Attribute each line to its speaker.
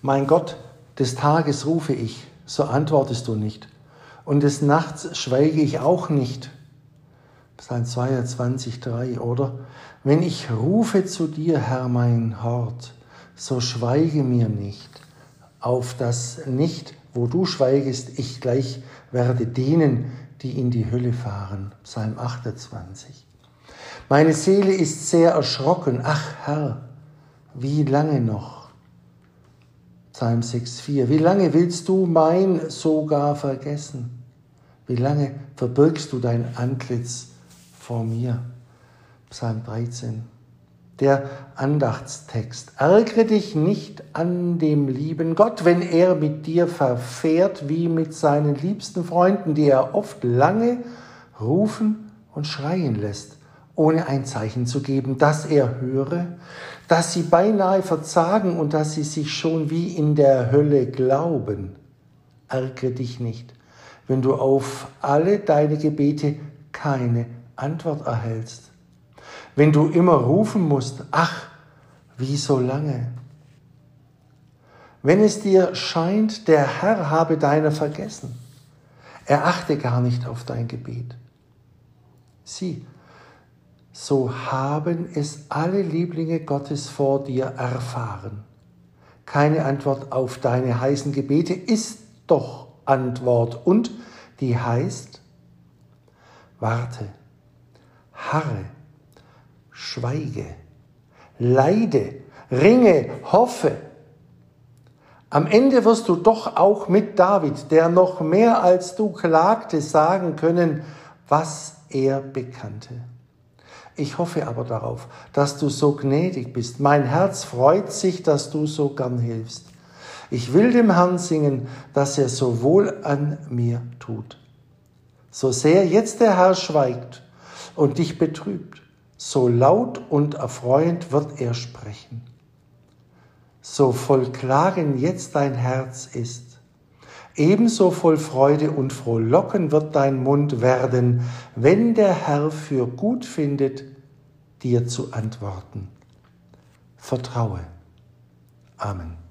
Speaker 1: Mein Gott, des Tages rufe ich, so antwortest du nicht. Und des Nachts schweige ich auch nicht. Psalm 22, 3, oder? Wenn ich rufe zu dir, Herr mein Hort, so schweige mir nicht, auf das nicht, wo du schweigest, ich gleich werde denen, die in die Hölle fahren. Psalm 28. Meine Seele ist sehr erschrocken. Ach Herr, wie lange noch? Psalm 6,4. Wie lange willst du mein sogar vergessen? Wie lange verbirgst du dein Antlitz vor mir? Psalm 13. Der Andachtstext. Ärgere dich nicht an dem lieben Gott, wenn er mit dir verfährt wie mit seinen liebsten Freunden, die er oft lange rufen und schreien lässt ohne ein Zeichen zu geben, dass er höre, dass sie beinahe verzagen und dass sie sich schon wie in der Hölle glauben. Ärgere dich nicht, wenn du auf alle deine Gebete keine Antwort erhältst. Wenn du immer rufen musst, ach, wie so lange. Wenn es dir scheint, der Herr habe deiner vergessen, er achte gar nicht auf dein Gebet. Sieh, so haben es alle Lieblinge Gottes vor dir erfahren. Keine Antwort auf deine heißen Gebete ist doch Antwort und die heißt, warte, harre, schweige, leide, ringe, hoffe. Am Ende wirst du doch auch mit David, der noch mehr als du klagte, sagen können, was er bekannte. Ich hoffe aber darauf, dass du so gnädig bist. Mein Herz freut sich, dass du so gern hilfst. Ich will dem Herrn singen, dass er so wohl an mir tut. So sehr jetzt der Herr schweigt und dich betrübt, so laut und erfreuend wird er sprechen. So voll Klagen jetzt dein Herz ist, Ebenso voll Freude und frohlocken wird dein Mund werden, wenn der Herr für gut findet, dir zu antworten. Vertraue. Amen.